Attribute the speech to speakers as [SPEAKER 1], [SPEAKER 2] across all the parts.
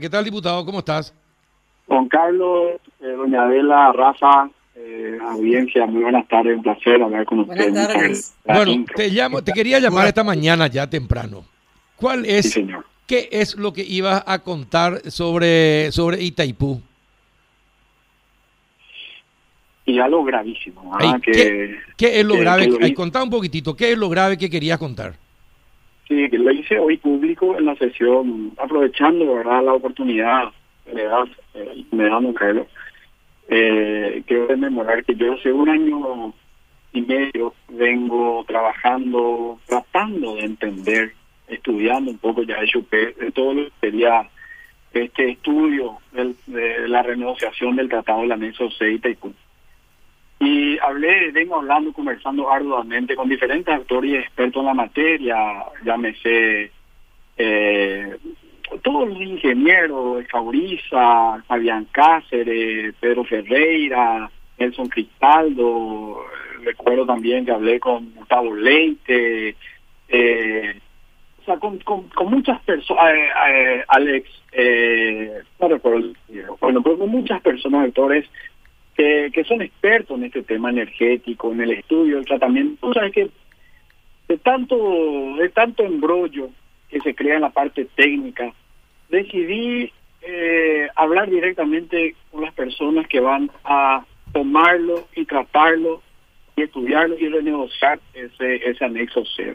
[SPEAKER 1] ¿Qué tal, diputado? ¿Cómo estás?
[SPEAKER 2] Juan Carlos, eh, doña Adela, Rafa, eh, audiencia, muy buenas tardes, un placer hablar con ustedes.
[SPEAKER 3] Buenas tardes.
[SPEAKER 1] Bueno, te llamo, te quería llamar esta mañana ya temprano. ¿Cuál es,
[SPEAKER 2] Sí, señor.
[SPEAKER 1] qué es lo que ibas a contar sobre, sobre Itaipú?
[SPEAKER 2] Y ya lo gravísimo. ¿ah?
[SPEAKER 1] Ay,
[SPEAKER 2] que,
[SPEAKER 1] ¿qué, qué es lo
[SPEAKER 2] que-
[SPEAKER 1] grave?
[SPEAKER 2] que lo
[SPEAKER 1] Ay, contá un poquitito, ¿qué es lo grave que querías contar?
[SPEAKER 2] Sí, lo hice hoy público en la sesión, aprovechando la oportunidad que me das, eh, me da Carlos. Eh, quiero rememorar que yo hace un año y medio vengo trabajando, tratando de entender, estudiando un poco, ya de todo lo que sería este estudio de la renegociación del Tratado del Anexo C y Taipú. Y hablé, vengo hablando, conversando arduamente con diferentes actores y expertos en la materia, llámese eh, todos los ingenieros, Fabriza, Fabián Cáceres, Pedro Ferreira, Nelson Cristaldo, eh, recuerdo también que hablé con Gustavo Leite, eh, o sea, con, con, con muchas personas, Alex, eh, no recuerdo, el apellido. bueno, con muchas personas, actores, que, que son expertos en este tema energético, en el estudio, el tratamiento. Tú sabes que de tanto, de tanto embrollo que se crea en la parte técnica, decidí eh, hablar directamente con las personas que van a tomarlo y tratarlo y estudiarlo y renegociar ese, ese anexo cero.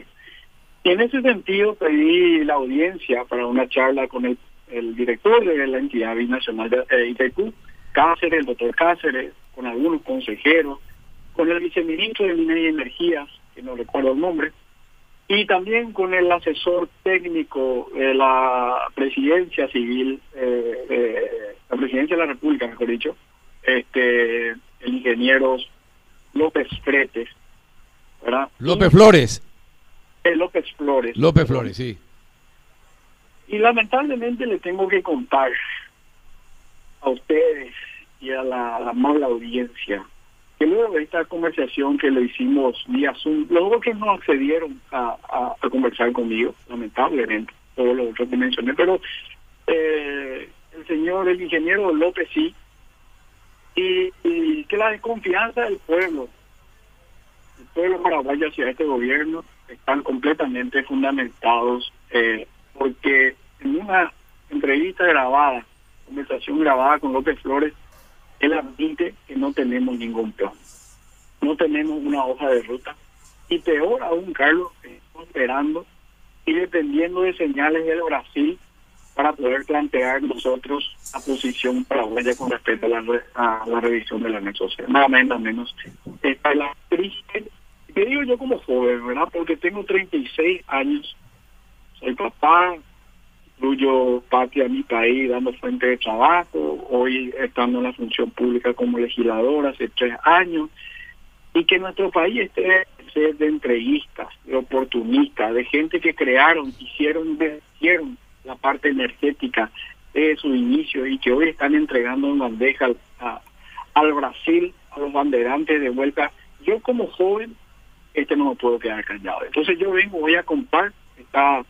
[SPEAKER 2] Y en ese sentido pedí la audiencia para una charla con el, director de la entidad binacional de eh, Itaipú, Cáceres, el doctor Cáceres, con algunos consejeros, con el viceministro de Minería y Energías, que no recuerdo el nombre, y también con el asesor técnico de la presidencia civil, eh, eh, la presidencia de la República, mejor dicho, este, el ingeniero López Fretes, ¿verdad?
[SPEAKER 1] López Flores.
[SPEAKER 2] Eh, López Flores.
[SPEAKER 1] López Flores, sí.
[SPEAKER 2] Y lamentablemente le tengo que contar a ustedes y a la, a la amable audiencia. Que luego de esta conversación que le hicimos vía Zoom, luego que no accedieron a, conversar conmigo, lamentablemente, todo lo otro que mencioné, pero eh, el señor, el ingeniero López sí, y, y que la desconfianza del pueblo, el pueblo paraguayo hacia este gobierno, están completamente fundamentados, eh, porque en una entrevista grabada, conversación grabada con López Flores, él admite que no tenemos ningún plan, no tenemos una hoja de ruta, y peor aún, Carlos, estamos esperando y dependiendo de señales del Brasil para poder plantear nosotros la posición paraguaya con respecto a la, a la revisión del anexo C. Nada menos, menos. Esta es la triste, digo yo como joven, ¿verdad? Porque tengo 36 años, soy papá, incluyo patria a mi país dando fuente de trabajo, hoy estando en la función pública como legislador hace tres años, y que nuestro país esté de entreguistas, de oportunistas, de gente que crearon, hicieron, hicieron la parte energética de su inicio y que hoy están entregando en bandeja al Brasil, a los banderantes de vuelta. Yo como joven, este no me puedo quedar callado. Entonces yo vengo, voy a comprar, está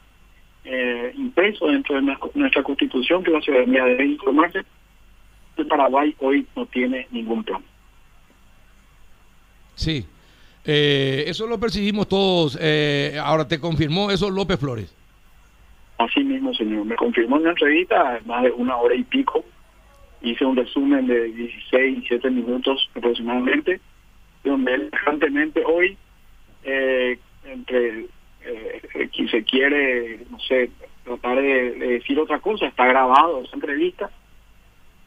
[SPEAKER 2] eh, impreso dentro de nuestra, nuestra constitución que la ciudadanía debe informarse. El Paraguay hoy no tiene ningún plan.
[SPEAKER 1] Sí. Eh, eso lo percibimos todos. eh, ahora te confirmó eso López Flores.
[SPEAKER 2] Así mismo, señor. Me confirmó en una entrevista, más de una hora y pico. Hice un resumen de 16, 17 minutos aproximadamente, donde él hoy, eh, entre eh, quien se quiere, no sé, tratar de, de decir otra cosa, está grabado esa entrevista.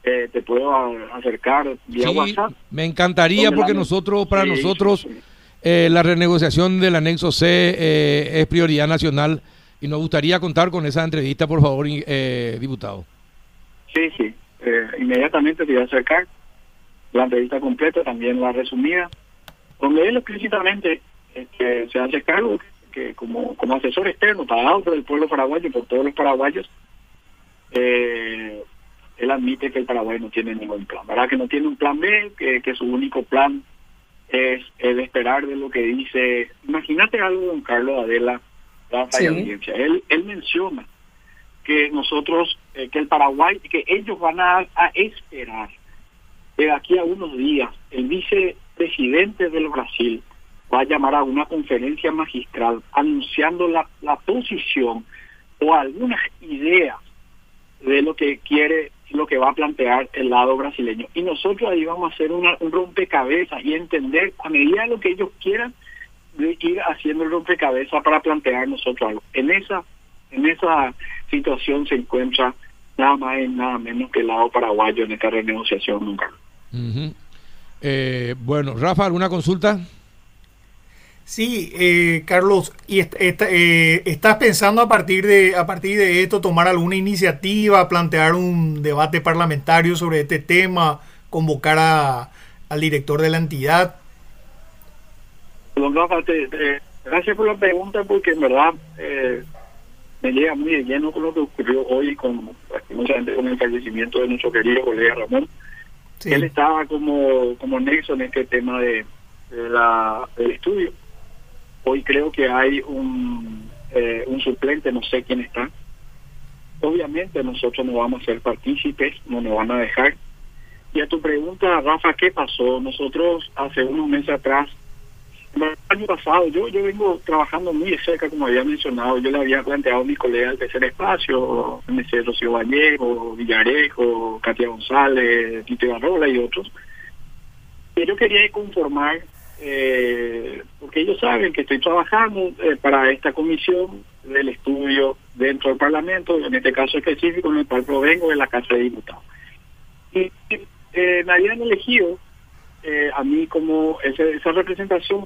[SPEAKER 2] Eh, te puedo acercar vía
[SPEAKER 1] Sí,
[SPEAKER 2] WhatsApp.
[SPEAKER 1] me encantaría porque
[SPEAKER 2] la-
[SPEAKER 1] nosotros, para
[SPEAKER 2] Sí,
[SPEAKER 1] nosotros,
[SPEAKER 2] sí,
[SPEAKER 1] eh, la renegociación del anexo C eh, es prioridad nacional y nos gustaría contar con esa entrevista, por favor, eh, diputado.
[SPEAKER 2] Sí, sí. Eh, inmediatamente te voy a acercar la entrevista completa, también la resumida, donde él explícitamente este, se hace cargo que como, como asesor externo pagado por el pueblo paraguayo, por todos los paraguayos, eh, él admite que el Paraguay no tiene ningún plan, ¿verdad? Que no tiene un plan B, que, que su único plan es el esperar de lo que dice. Imagínate algo, don Carlos Adela, Rafa y
[SPEAKER 3] Sí.
[SPEAKER 2] audiencia. Él, él menciona que nosotros eh, que el Paraguay, que ellos van a, a esperar de aquí a unos días el vicepresidente del Brasil va a llamar a una conferencia magistral anunciando la, la posición o algunas ideas de lo que quiere, lo que va a plantear el lado brasileño. Y nosotros ahí vamos a hacer una, un rompecabezas y entender a medida de lo que ellos quieran de ir haciendo el rompecabezas para plantear nosotros algo. En esa, en esa situación se encuentra nada más y nada menos que el lado paraguayo en esta renegociación nunca.
[SPEAKER 1] eh, bueno, Rafa, ¿alguna consulta?
[SPEAKER 3] Sí, eh, Carlos, y eh, estás pensando a partir de a partir de esto tomar alguna iniciativa, plantear un debate parlamentario sobre este tema, convocar a, al director de la entidad.
[SPEAKER 2] gracias por la pregunta, porque en verdad eh, me llega muy de lleno con lo que ocurrió hoy con, con el fallecimiento de nuestro querido colega Ramón. Él estaba como como nexo en este tema de, de la, del estudio Hoy creo que hay un, eh, un suplente, no sé quién está. Obviamente nosotros no vamos a ser partícipes, no nos van a dejar. Y a tu pregunta, Rafa, ¿qué pasó? Nosotros hace unos meses atrás, el año pasado, yo yo vengo trabajando muy de cerca, como había mencionado, yo le había planteado a mi colega del tercer espacio, MC Rocío Vallejo, Villarejo, Katia González, Tito Barrola y otros. Y yo quería conformar eh, ellos saben que estoy trabajando eh, para esta comisión del estudio dentro del Parlamento, en este caso específico en el cual provengo de la Casa de Diputados. Y eh, me habían elegido eh, a mí como esa representación.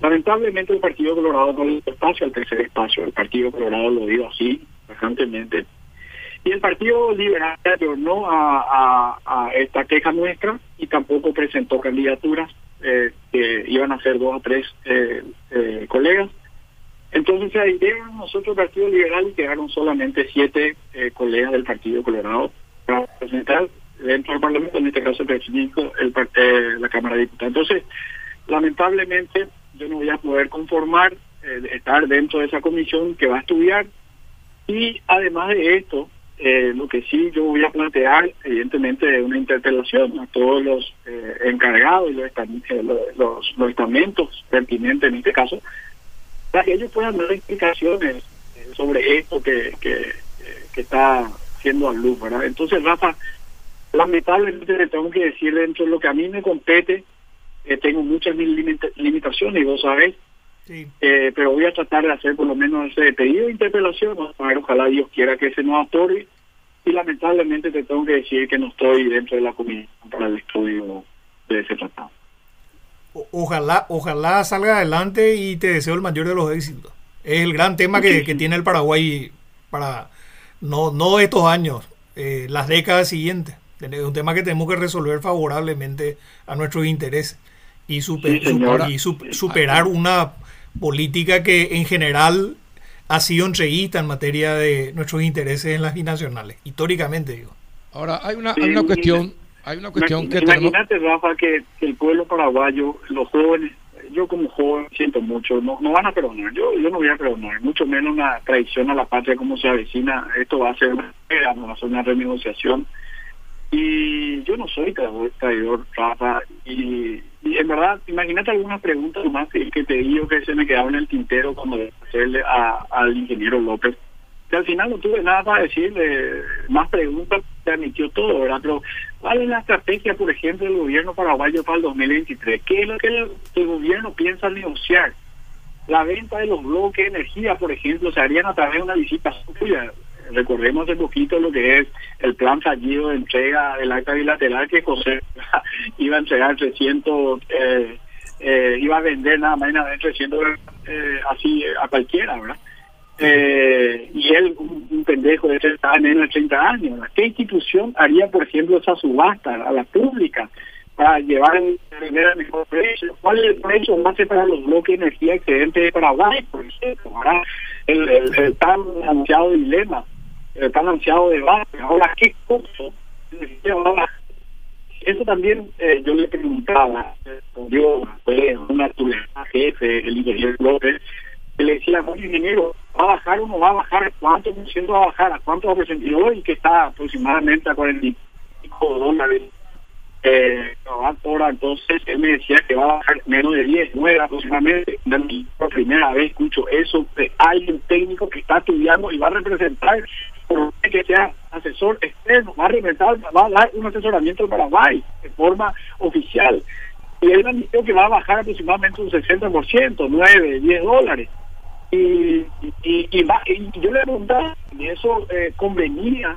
[SPEAKER 2] Lamentablemente el Partido Colorado no le dio espacio al tercer espacio, el Partido Colorado lo dio así, bastantemente. Y el Partido Liberal no a esta queja nuestra y tampoco presentó candidaturas eh, que iban a ser dos o tres eh, eh, colegas. Entonces se adhirieron nosotros, Partido Liberal, y quedaron solamente siete eh, colegas del Partido Colorado para presentar dentro del Parlamento, en este caso específico, el, la Cámara de Diputados. Entonces, lamentablemente, yo no voy a poder conformar, estar dentro de esa comisión que va a estudiar. Y además de esto, eh, lo que sí yo voy a plantear, evidentemente, una interpelación a todos los eh, encargados y los, eh, los, los, estamentos pertinentes en este caso, para que ellos puedan dar explicaciones sobre esto que, que, que está siendo a luz. Entonces, Rafa, lamentablemente le tengo que decir dentro de lo que a mí me compete, tengo muchas limitaciones y vos sabés, eh, pero voy a tratar de hacer por lo menos ese pedido de interpelación. A ver, ojalá Dios quiera que se nos otorgue. Y lamentablemente te tengo que decir que no estoy dentro de la comisión para el estudio de ese tratado.
[SPEAKER 3] ojalá, ojalá salga adelante y te deseo el mayor de los éxitos. Es el gran tema que, que tiene el Paraguay para no, no estos años, eh, las décadas siguientes. Es un tema que tenemos que resolver favorablemente a nuestros intereses y, super, y superar una política que en general ha sido entreguista en materia de nuestros intereses en las binacionales, históricamente digo.
[SPEAKER 1] Ahora, hay una, hay una cuestión, hay una cuestión que
[SPEAKER 2] Imagínate, Rafa, que, el pueblo paraguayo, los jóvenes, yo como joven siento mucho, no, no van a perdonar, yo, yo no voy a perdonar, mucho menos una traición a la patria como se avecina, esto va a ser una, va a ser una renegociación y yo no soy traidor, Rafa, y, en verdad, imagínate algunas preguntas más que, te digo que se me quedaron en el tintero cuando hacerle a, al ingeniero López. Que al final no tuve nada para decirle, más preguntas, se admitió todo, ¿verdad? Pero, ¿cuál es la estrategia, por ejemplo, del gobierno paraguayo para el 2023? ¿Qué es lo que el, el gobierno piensa negociar? La venta de los bloques de energía, por ejemplo, se harían a través de una visita suya recordemos un poquito lo que es el plan fallido de entrega del acta bilateral que José iba a entregar 300, eh, eh, iba a vender nada más y nada de 300 eh, así a cualquiera, ¿verdad? Eh, y él, un, pendejo de 30 menos de 30 años. ¿Qué institución haría, por ejemplo, esa subasta a la pública para llevar vender el mejor precio? ¿Cuál es el precio más para los bloques de energía excedente de Paraguay, por ejemplo? El, el, el tan anunciado dilema el tan ansiado debate. Ahora, ¿qué costo? Eso también eh, yo le preguntaba, yo fue una jefe, el ingeniero López, le decía, oye ingeniero, va a bajar o no va a bajar, cuánto por ciento va a bajar, a cuánto va a presentar hoy, que está aproximadamente a 45 dólares eh, hora, entonces él me decía que va a bajar menos de 10, 9 aproximadamente. Por primera vez escucho eso de alguien técnico que está estudiando y va a representar, que sea asesor externo, va a representar, va a dar un asesoramiento al Paraguay de forma oficial. Y él dijo que va a bajar aproximadamente un 60%, 9, 10 dólares. Y, y, y, yo le preguntaba, y eso eh, convenía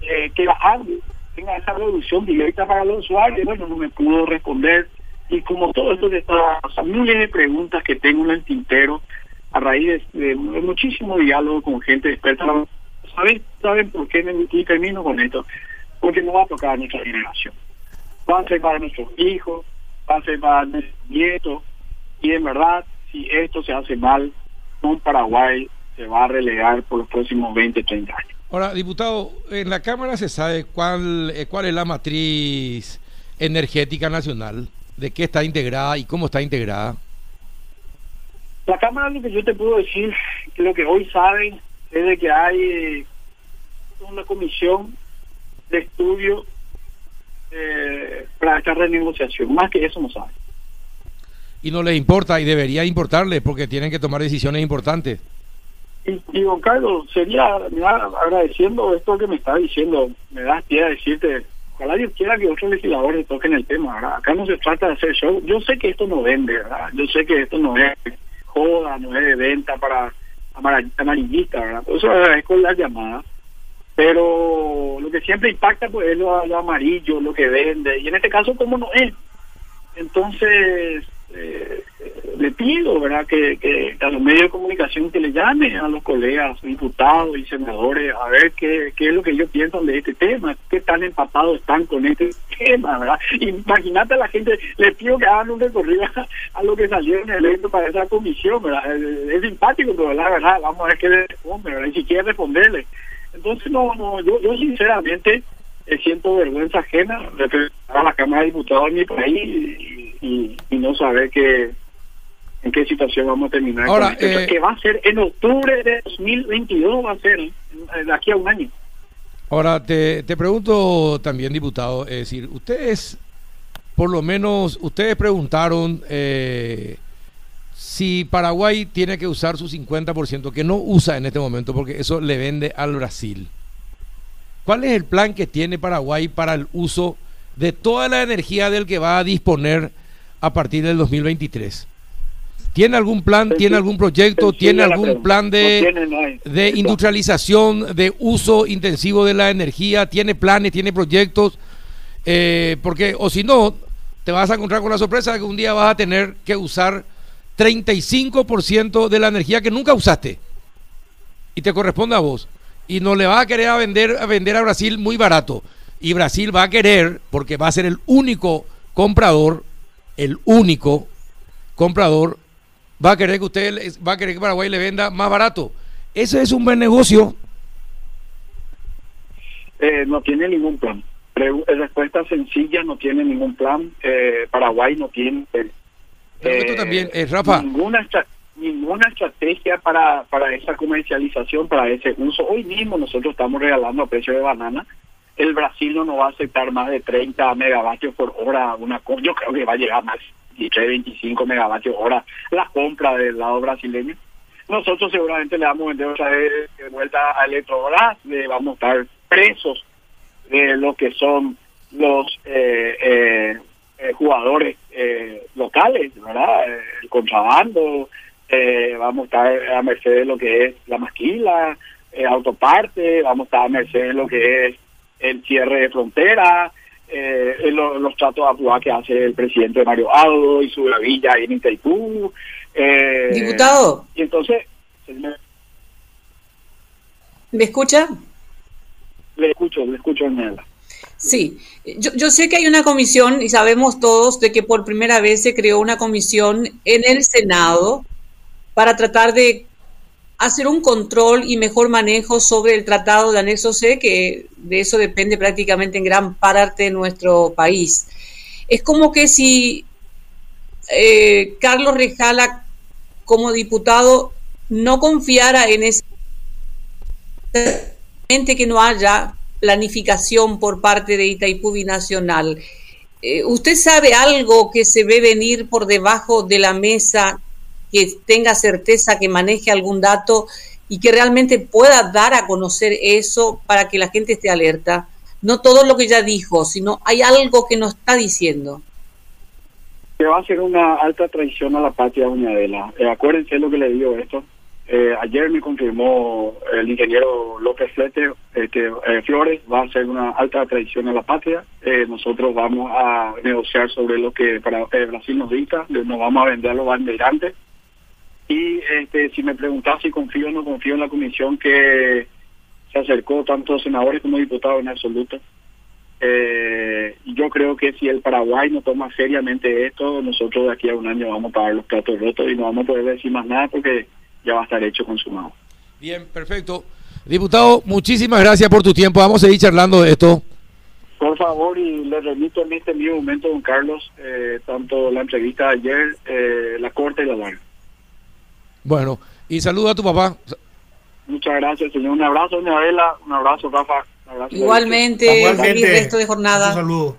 [SPEAKER 2] eh, que bajando tenga esa reducción directa para los usuarios. Bueno, no me pudo responder. Y como todo esto de está, o miles de preguntas que tengo en el tintero a raíz de, muchísimo diálogo con gente experta. ¿Saben, ¿Saben por qué termino con esto? Porque no va a tocar a nuestra generación. Va a ser para nuestros hijos, va a ser para nuestros nietos. Y en verdad, si esto se hace mal, un Paraguay se va a relegar por los próximos 20, 30 años.
[SPEAKER 1] Ahora, diputado, en la Cámara se sabe cuál, eh, cuál es la matriz energética nacional, de qué está integrada y cómo está integrada.
[SPEAKER 2] La Cámara, lo que yo te puedo decir, lo que hoy saben es de que hay eh, una comisión de estudio eh, para esta renegociación. Más que eso no saben.
[SPEAKER 1] Y no les importa y debería importarles porque tienen que tomar decisiones importantes.
[SPEAKER 2] Y, don Carlos, sería, agradeciendo esto que me está diciendo, me das pie a decirte, ojalá Dios quiera que otros legisladores toquen el tema, Acá no se trata de hacer show. Yo sé que esto no vende, ¿verdad? Yo sé que esto no es joda, no es de venta para amarillista, ¿verdad? Por eso agradezco las llamadas. Pero lo que siempre impacta pues es lo, lo amarillo, lo que vende. Y en este caso, como no es? Entonces, eh, le pido verdad que, a los medios de comunicación que le llamen a los colegas diputados y senadores a ver qué, es lo que ellos piensan de este tema, qué tan empapados están con este tema, ¿verdad? Imagínate a la gente, les pido que hagan un recorrido a, lo que salió en el evento para esa comisión, ¿verdad? Es, simpático, pero la verdad, vamos a ver qué le responde, ¿verdad? Y si quiere responderle. Entonces, no, no, yo, sinceramente eh, siento vergüenza ajena de a la Cámara de Diputados en mi país y, y no saber que en qué situación vamos a terminar. Ahora, eh, que va a ser en octubre de 2022, va a ser eh, de aquí a un año.
[SPEAKER 1] Ahora, te, te pregunto también, diputado, es decir, ustedes, por lo menos, ustedes preguntaron eh, si Paraguay tiene que usar su 50%, que no usa en este momento, porque eso le vende al Brasil. ¿Cuál es el plan que tiene Paraguay para el uso de toda la energía del que va a disponer a partir del 2023? ¿Tiene algún plan, tiene algún proyecto, tiene algún plan de, de industrialización, de uso intensivo de la energía? ¿Tiene planes, tiene proyectos? Eh, porque, o si no, te vas a encontrar con la sorpresa de que un día vas a tener que usar 35% de la energía que nunca usaste y te corresponde a vos. Y no le vas a querer a vender, a vender a Brasil muy barato. Y Brasil va a querer, porque va a ser el único comprador, el único comprador va a querer que usted va a querer que Paraguay le venda más barato. Ese es un buen negocio.
[SPEAKER 2] Eh, no tiene ningún plan. respuesta sencilla, no tiene ningún plan. Eh, Paraguay no tiene
[SPEAKER 1] eh, también, eh, Rafa.
[SPEAKER 2] Ninguna, ninguna estrategia para, para esa comercialización, para ese uso. Hoy mismo nosotros estamos regalando a precio de banana. El Brasil no nos va a aceptar más de 30 megavatios por hora. Una, yo creo que va a llegar más 23, 25 megavatios hora la compra del lado brasileño. Nosotros seguramente le vamos a vender otra vez de vuelta a Electrobras, le vamos a estar presos de lo que son los eh, eh, eh jugadores eh, locales, ¿verdad? El contrabando, vamos a estar a merced de lo que es la maquila, autoparte, vamos a estar a merced de lo que es el cierre de frontera, eh, los, tratos a que hace el presidente Mario Aldo y su gravilla ahí en Itaipú.
[SPEAKER 4] Eh, Diputado.
[SPEAKER 2] Y entonces...
[SPEAKER 4] ¿Me escucha?
[SPEAKER 2] Le escucho, le escucho en
[SPEAKER 4] Sí, yo, yo sé que hay una comisión y sabemos todos de que por primera vez se creó una comisión en el Senado para tratar de hacer un control y mejor manejo sobre el tratado de anexo C, que de eso depende prácticamente en gran parte de nuestro país. Es como que si eh, Carlos Rejala como diputado no confiara en ese que no haya planificación por parte de Itaipú Binacional. Eh, ¿Usted sabe algo que se ve venir por debajo de la mesa, que tenga certeza que maneje algún dato y que realmente pueda dar a conocer eso para que la gente esté alerta? No todo lo que ya dijo, sino hay algo que nos está diciendo.
[SPEAKER 2] Que va a ser una alta traición a la patria, doña Adela. Eh, acuérdense lo que le digo esto. Eh, ayer me confirmó el ingeniero López Flete eh, eh, Flores va a ser una alta traición a la patria. nosotros vamos a negociar sobre lo que para Brasil nos dicta, nos vamos a vender a los bandeirantes. Y este, si me preguntas si confío o no confío en la comisión que se acercó tanto senadores como diputados en absoluto, yo creo que si el Paraguay no toma seriamente esto, nosotros de aquí a un año vamos a pagar los platos rotos y no vamos a poder decir más nada porque ya va a estar hecho consumado.
[SPEAKER 1] Bien, perfecto. Diputado, muchísimas gracias por tu tiempo. Vamos a seguir charlando de esto.
[SPEAKER 2] Por favor, y le remito en este mismo momento, don Carlos, eh, tanto la entrevista de ayer, eh, la corte y la larga.
[SPEAKER 1] Bueno, y saludo a tu papá.
[SPEAKER 2] Muchas gracias, señor. Un abrazo, doña Adela. Un abrazo, Rafa.
[SPEAKER 4] Igualmente,
[SPEAKER 3] Igualmente.
[SPEAKER 4] resto de jornada.
[SPEAKER 3] Un saludo.